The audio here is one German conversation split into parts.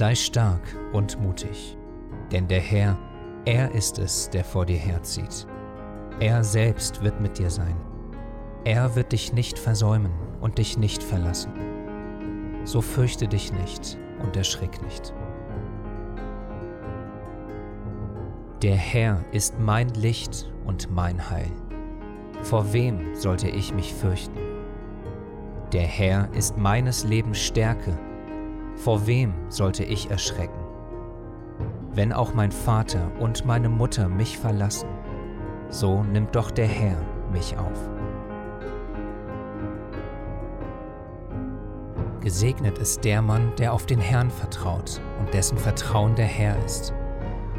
Sei stark und mutig, denn der Herr, er ist es, der vor dir herzieht. Er selbst wird mit dir sein. Er wird dich nicht versäumen und dich nicht verlassen. So fürchte dich nicht und erschrick nicht. Der Herr ist mein Licht und mein Heil. Vor wem sollte ich mich fürchten? Der Herr ist meines Lebens Stärke. Vor wem sollte ich erschrecken? Wenn auch mein Vater und meine Mutter mich verlassen, so nimmt doch der Herr mich auf. Gesegnet ist der Mann, der auf den Herrn vertraut und dessen Vertrauen der Herr ist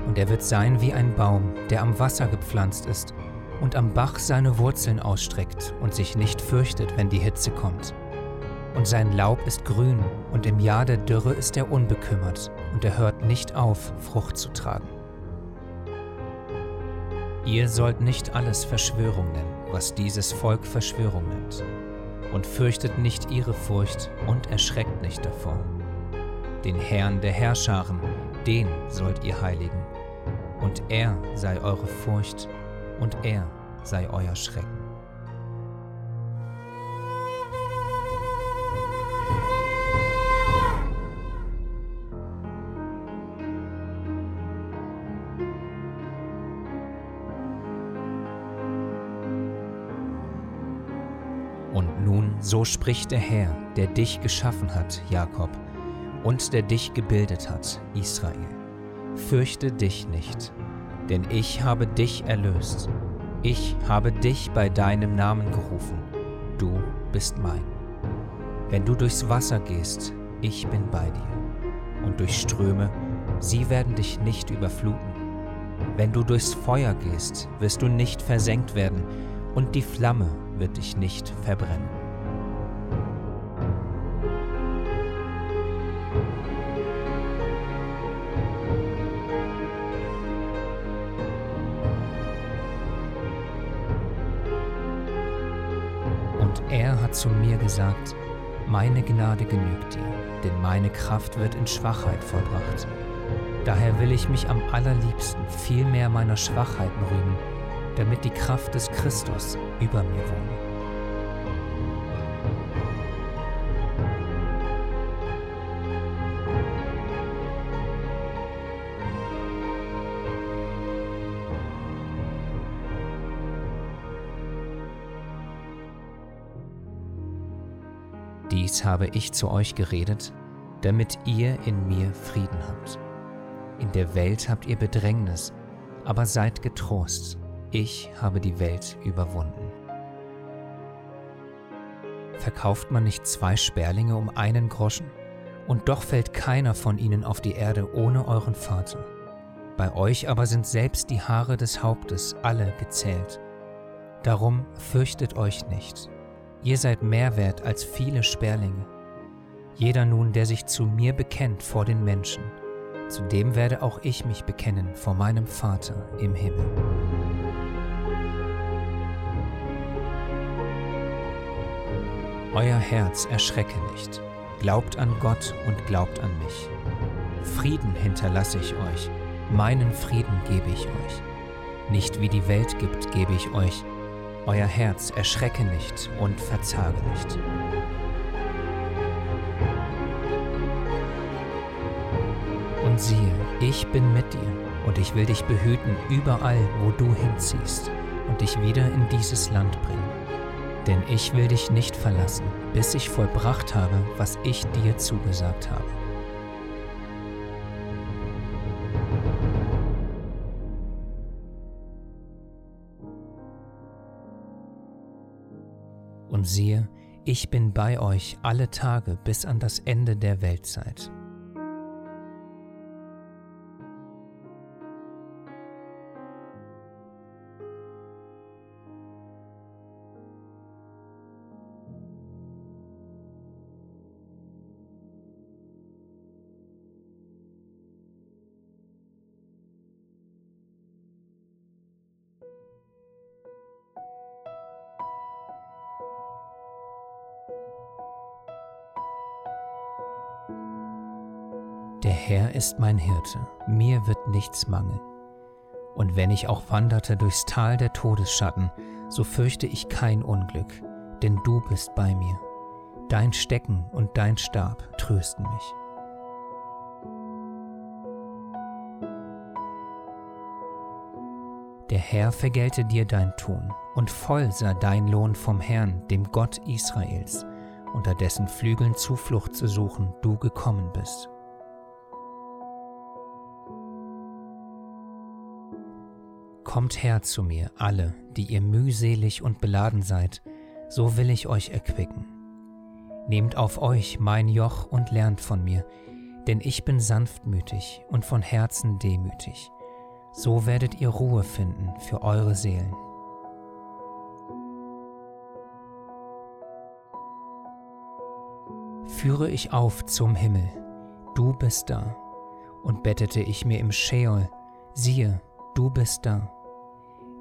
und er wird sein wie ein Baum, der am Wasser gepflanzt ist und am Bach seine Wurzeln ausstreckt und sich nicht fürchtet, wenn die Hitze kommt. Und sein Laub ist grün, und im Jahr der Dürre ist er unbekümmert, und er hört nicht auf, Frucht zu tragen. Ihr sollt nicht alles Verschwörung nennen, was dieses Volk Verschwörung nennt, und fürchtet nicht ihre Furcht und erschreckt nicht davor. Den Herrn der Herrscharen, den sollt ihr heiligen und er sei eure Furcht und er sei euer Schrecken. So spricht der Herr, der dich geschaffen hat, Jakob, und der dich gebildet hat, Israel. Fürchte dich nicht, denn ich habe dich erlöst. Ich habe dich bei deinem Namen gerufen. Du bist mein. Wenn du durchs Wasser gehst, ich bin bei dir. Und durch Ströme, sie werden dich nicht überfluten. Wenn du durchs Feuer gehst, wirst du nicht versenkt werden, und die Flamme wird dich nicht verbrennen. Hat zu mir gesagt, meine Gnade genügt dir, denn meine Kraft wird in Schwachheit vollbracht. Daher will ich mich am allerliebsten viel mehr meiner Schwachheiten rühmen, damit die Kraft des Christus über mir wohne. Habe ich zu euch geredet, damit ihr in mir Frieden habt. In der Welt habt ihr Bedrängnis, aber seid getrost, ich habe die Welt überwunden. Verkauft man nicht zwei Sperlinge um einen Groschen? Und doch fällt keiner von ihnen auf die Erde ohne euren Vater. Bei euch aber sind selbst die Haare des Hauptes alle gezählt. Darum fürchtet euch nicht, Ihr seid mehr wert als viele Sperlinge. Jeder nun, der sich zu mir bekennt vor den Menschen, zu dem werde auch ich mich bekennen vor meinem Vater im Himmel. Euer Herz erschrecke nicht. Glaubt an Gott und glaubt an mich. Frieden hinterlasse ich euch, meinen Frieden gebe ich euch. Nicht wie die Welt gibt, gebe ich euch, euer Herz erschrecke nicht und verzage nicht. Und siehe, ich bin mit dir und ich will dich behüten überall, wo du hinziehst und dich wieder in dieses Land bringen. Denn ich will dich nicht verlassen, bis ich vollbracht habe, was ich dir zugesagt habe. Und siehe, ich bin bei euch alle Tage bis an das Ende der Weltzeit. Herr ist mein Hirte, mir wird nichts mangeln. Und wenn ich auch wanderte durchs Tal der Todesschatten, so fürchte ich kein Unglück, denn du bist bei mir. Dein Stecken und dein Stab trösten mich. Der Herr vergelte dir dein Tun, und voll sei dein Lohn vom Herrn, dem Gott Israels, unter dessen Flügeln Zuflucht zu suchen du gekommen bist. Kommt her zu mir, alle, die ihr mühselig und beladen seid, so will ich euch erquicken. Nehmt auf euch mein Joch und lernt von mir, denn ich bin sanftmütig und von Herzen demütig. So werdet ihr Ruhe finden für eure Seelen. Führe ich auf zum Himmel, du bist da, und bettete ich mir im Scheol, siehe, du bist da.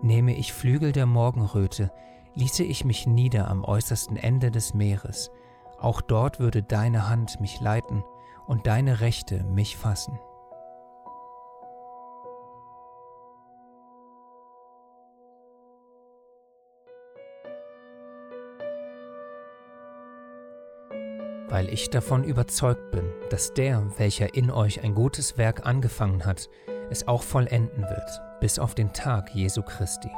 Nehme ich Flügel der Morgenröte, ließe ich mich nieder am äußersten Ende des Meeres, auch dort würde deine Hand mich leiten und deine Rechte mich fassen. weil ich davon überzeugt bin, dass der, welcher in euch ein gutes Werk angefangen hat, es auch vollenden wird, bis auf den Tag Jesu Christi.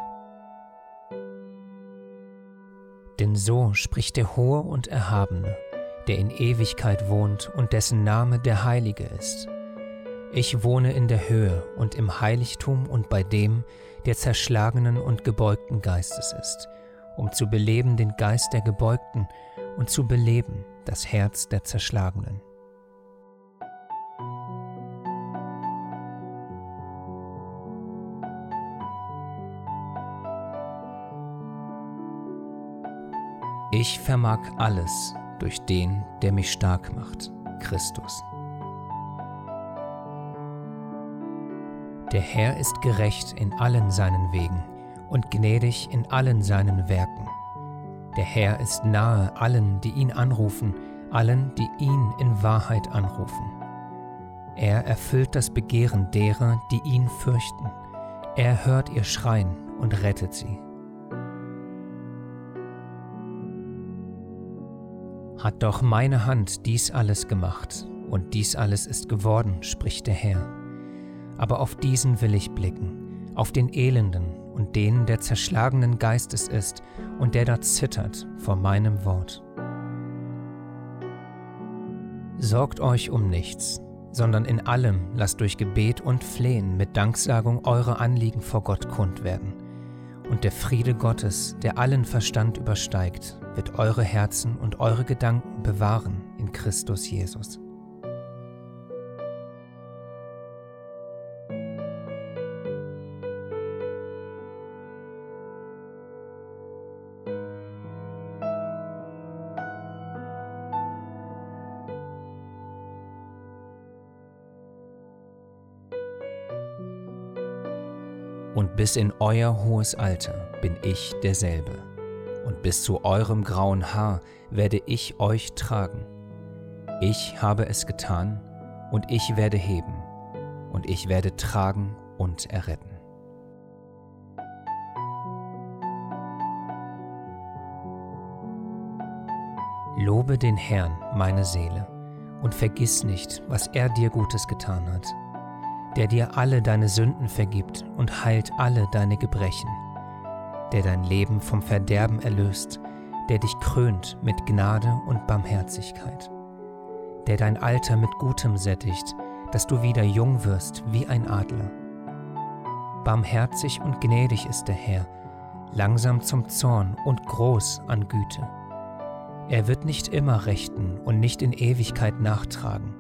Denn so spricht der Hohe und Erhabene, der in Ewigkeit wohnt und dessen Name der Heilige ist. Ich wohne in der Höhe und im Heiligtum und bei dem, der zerschlagenen und gebeugten Geistes ist, um zu beleben den Geist der Gebeugten und zu beleben das Herz der Zerschlagenen. Ich vermag alles durch den, der mich stark macht, Christus. Der Herr ist gerecht in allen seinen Wegen und gnädig in allen seinen Werken. Der Herr ist nahe allen, die ihn anrufen, allen, die ihn in Wahrheit anrufen. Er erfüllt das Begehren derer, die ihn fürchten. Er hört ihr Schreien und rettet sie. Hat doch meine Hand dies alles gemacht, und dies alles ist geworden, spricht der Herr. Aber auf diesen will ich blicken, auf den Elenden und den, der zerschlagenen Geistes ist und der da zittert vor meinem Wort. Sorgt euch um nichts, sondern in allem lasst durch Gebet und Flehen mit Danksagung eure Anliegen vor Gott kund werden. Und der Friede Gottes, der allen Verstand übersteigt, wird eure Herzen und eure Gedanken bewahren in Christus Jesus. und bis in euer hohes Alter bin ich derselbe, bis zu eurem grauen Haar werde ich euch tragen. Ich habe es getan, und ich werde heben, und ich werde tragen und erretten. Lobe den Herrn, meine Seele, und vergiss nicht, was er dir Gutes getan hat der dir alle deine Sünden vergibt und heilt alle deine Gebrechen, der dein Leben vom Verderben erlöst, der dich krönt mit Gnade und Barmherzigkeit, der dein Alter mit Gutem sättigt, dass du wieder jung wirst wie ein Adler. Barmherzig und gnädig ist der Herr, langsam zum Zorn und groß an Güte. Er wird nicht immer rechten und nicht in Ewigkeit nachtragen.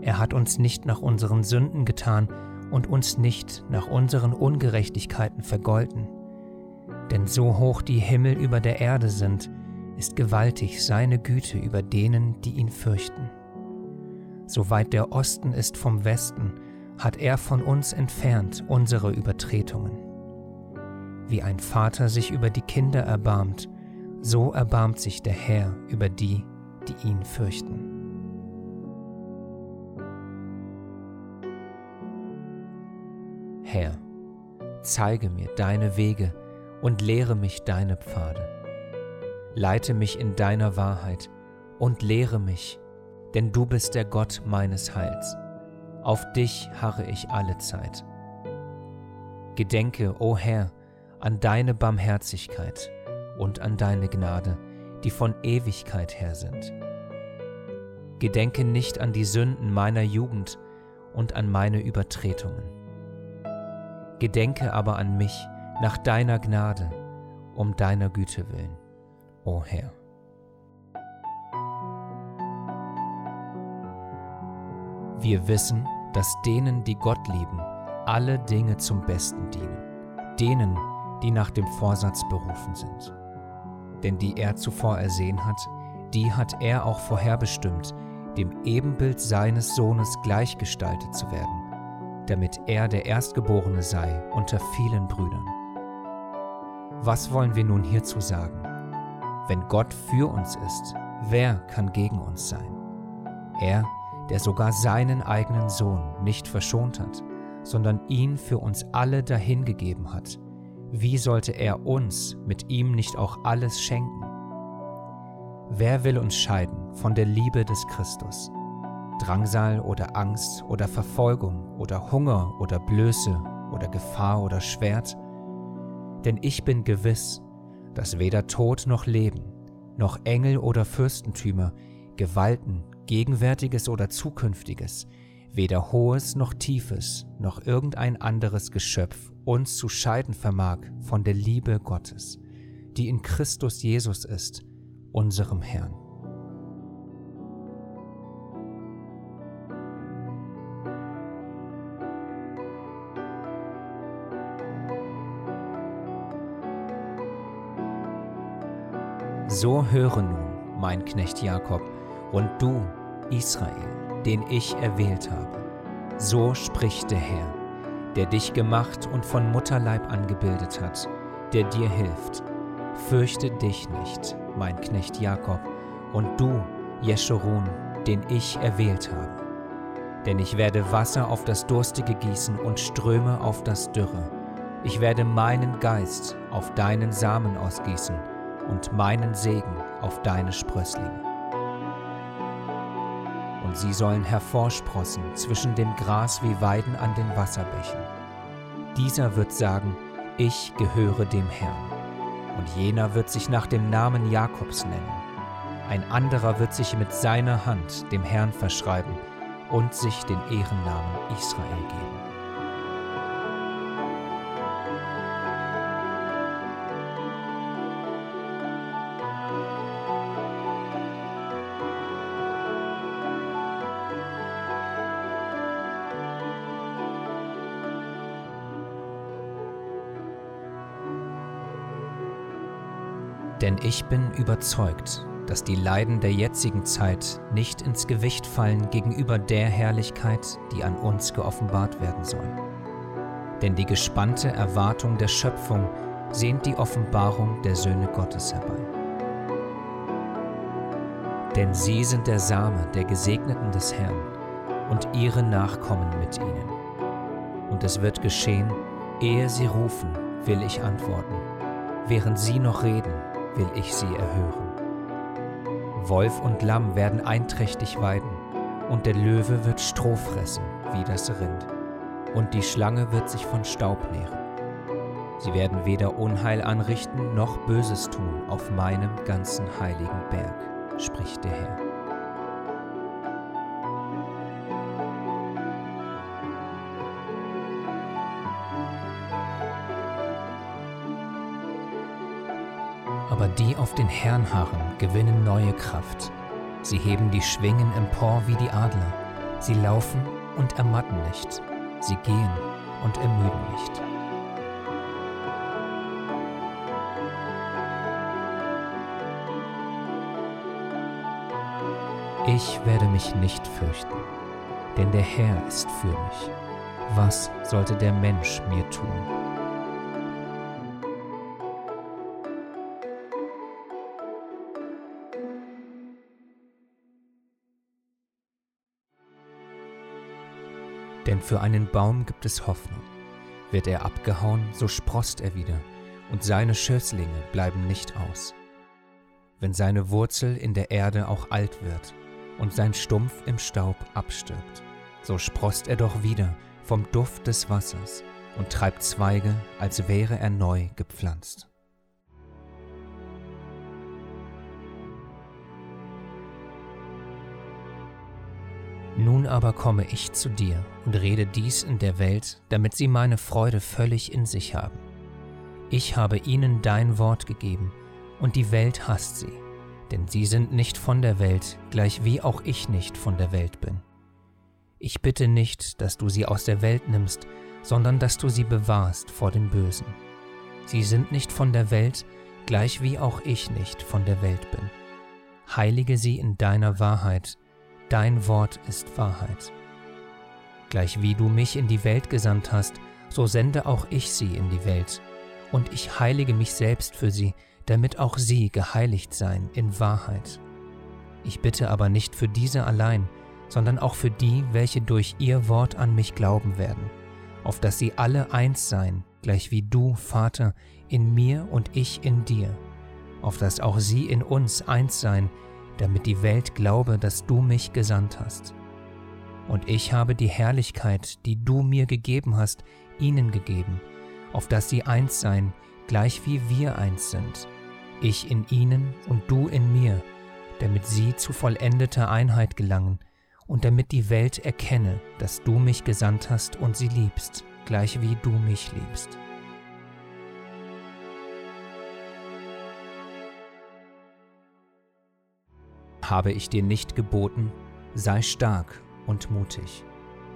Er hat uns nicht nach unseren Sünden getan und uns nicht nach unseren Ungerechtigkeiten vergolten. Denn so hoch die Himmel über der Erde sind, ist gewaltig seine Güte über denen, die ihn fürchten. So weit der Osten ist vom Westen, hat er von uns entfernt unsere Übertretungen. Wie ein Vater sich über die Kinder erbarmt, so erbarmt sich der Herr über die, die ihn fürchten. Herr, zeige mir deine Wege, und lehre mich deine Pfade. Leite mich in deiner Wahrheit und lehre mich, denn du bist der Gott meines Heils. Auf dich harre ich alle Zeit. Gedenke, o Herr, an deine Barmherzigkeit und an deine Gnade, die von Ewigkeit her sind. Gedenke nicht an die Sünden meiner Jugend und an meine Übertretungen. Gedenke aber an mich nach deiner Gnade, um deiner Güte willen, o Herr. Wir wissen, dass denen, die Gott lieben, alle Dinge zum Besten dienen, denen, die nach dem Vorsatz berufen sind. Denn die er zuvor ersehen hat, die hat er auch vorherbestimmt, dem Ebenbild seines Sohnes gleichgestaltet zu werden, damit er der Erstgeborene sei unter vielen Brüdern. Was wollen wir nun hierzu sagen? Wenn Gott für uns ist, wer kann gegen uns sein? Er, der sogar seinen eigenen Sohn nicht verschont hat, sondern ihn für uns alle dahingegeben hat, wie sollte er uns mit ihm nicht auch alles schenken? Wer will uns scheiden von der Liebe des Christus? Drangsal oder Angst oder Verfolgung oder Hunger oder Blöße oder Gefahr oder Schwert? Denn ich bin gewiss, dass weder Tod noch Leben, noch Engel oder Fürstentümer, Gewalten, Gegenwärtiges oder Zukünftiges, weder Hohes noch Tiefes, noch irgendein anderes Geschöpf uns zu scheiden vermag von der Liebe Gottes, die in Christus Jesus ist, unserem Herrn. So höre nun, mein Knecht Jakob, und du, Israel, den ich erwählt habe. So spricht der Herr, der dich gemacht und von Mutterleib angebildet hat, der dir hilft. Fürchte dich nicht, mein Knecht Jakob, und du, Jeschurun, den ich erwählt habe. Denn ich werde Wasser auf das Durstige gießen und Ströme auf das Dürre. Ich werde meinen Geist auf deinen Samen ausgießen und meinen Segen auf deine Sprösslinge. Und sie sollen hervorsprossen zwischen dem Gras wie Weiden an den Wasserbächen. Dieser wird sagen, ich gehöre dem Herrn und jener wird sich nach dem Namen Jakobs nennen. Ein anderer wird sich mit seiner Hand dem Herrn verschreiben und sich den Ehrennamen Israel geben. Denn ich bin überzeugt, dass die Leiden der jetzigen Zeit nicht ins Gewicht fallen gegenüber der Herrlichkeit, die an uns geoffenbart werden soll. Denn die gespannte Erwartung der Schöpfung sehnt die Offenbarung der Söhne Gottes herbei. Denn sie sind der Same der Gesegneten des Herrn und ihre Nachkommen mit ihnen. Und es wird geschehen, ehe sie rufen, will ich antworten, während sie noch reden, will ich sie erhören. Wolf und Lamm werden einträchtig weiden, und der Löwe wird Stroh fressen wie das Rind, und die Schlange wird sich von Staub nähren. Sie werden weder Unheil anrichten noch Böses tun auf meinem ganzen heiligen Berg, spricht der Herr. Die auf den Herrn harren, gewinnen neue Kraft. Sie heben die Schwingen empor wie die Adler. Sie laufen und ermatten nicht. Sie gehen und ermüden nicht. Ich werde mich nicht fürchten, denn der Herr ist für mich. Was sollte der Mensch mir tun? Denn für einen Baum gibt es Hoffnung, Wird er abgehauen, so sproßt er wieder, und seine Schößlinge bleiben nicht aus. Wenn seine Wurzel in der Erde auch alt wird und sein Stumpf im Staub abstirbt, so sproßt er doch wieder vom Duft des Wassers und treibt Zweige, als wäre er neu gepflanzt. Nun aber komme ich zu dir und rede dies in der Welt, damit sie meine Freude völlig in sich haben. Ich habe ihnen dein Wort gegeben, und die Welt hasst sie, denn sie sind nicht von der Welt, gleich wie auch ich nicht von der Welt bin. Ich bitte nicht, dass du sie aus der Welt nimmst, sondern dass du sie bewahrst vor dem Bösen. Sie sind nicht von der Welt, gleich wie auch ich nicht von der Welt bin. Heilige sie in deiner Wahrheit, dein Wort ist Wahrheit. Gleich wie du mich in die Welt gesandt hast, so sende auch ich sie in die Welt, und ich heilige mich selbst für sie, damit auch sie geheiligt seien in Wahrheit. Ich bitte aber nicht für diese allein, sondern auch für die, welche durch ihr Wort an mich glauben werden, auf dass sie alle eins seien, gleich wie du, Vater, in mir und ich in dir, auf dass auch sie in uns eins seien, damit die Welt glaube, dass du mich gesandt hast. Und ich habe die Herrlichkeit, die du mir gegeben hast, ihnen gegeben, auf dass sie eins seien, gleich wie wir eins sind, ich in ihnen und du in mir, damit sie zu vollendeter Einheit gelangen und damit die Welt erkenne, dass du mich gesandt hast und sie liebst, gleich wie du mich liebst. Habe ich dir nicht geboten, sei stark und mutig.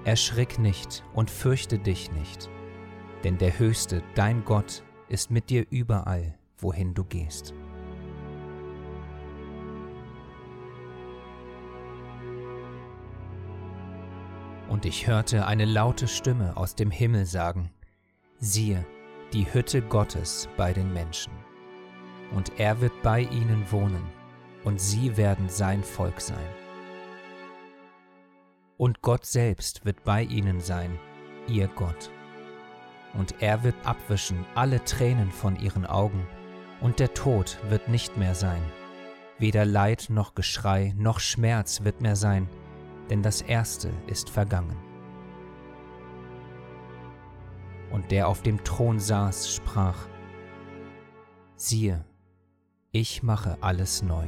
Erschrick nicht und fürchte dich nicht, denn der Höchste, dein Gott, ist mit dir überall, wohin du gehst. Und ich hörte eine laute Stimme aus dem Himmel sagen, siehe, die Hütte Gottes bei den Menschen, und er wird bei ihnen wohnen und sie werden sein Volk sein. Und Gott selbst wird bei ihnen sein, ihr Gott. Und er wird abwischen alle Tränen von ihren Augen, und der Tod wird nicht mehr sein. Weder Leid noch Geschrei noch Schmerz wird mehr sein, denn das Erste ist vergangen. Und der auf dem Thron saß, sprach, siehe, ich mache alles neu.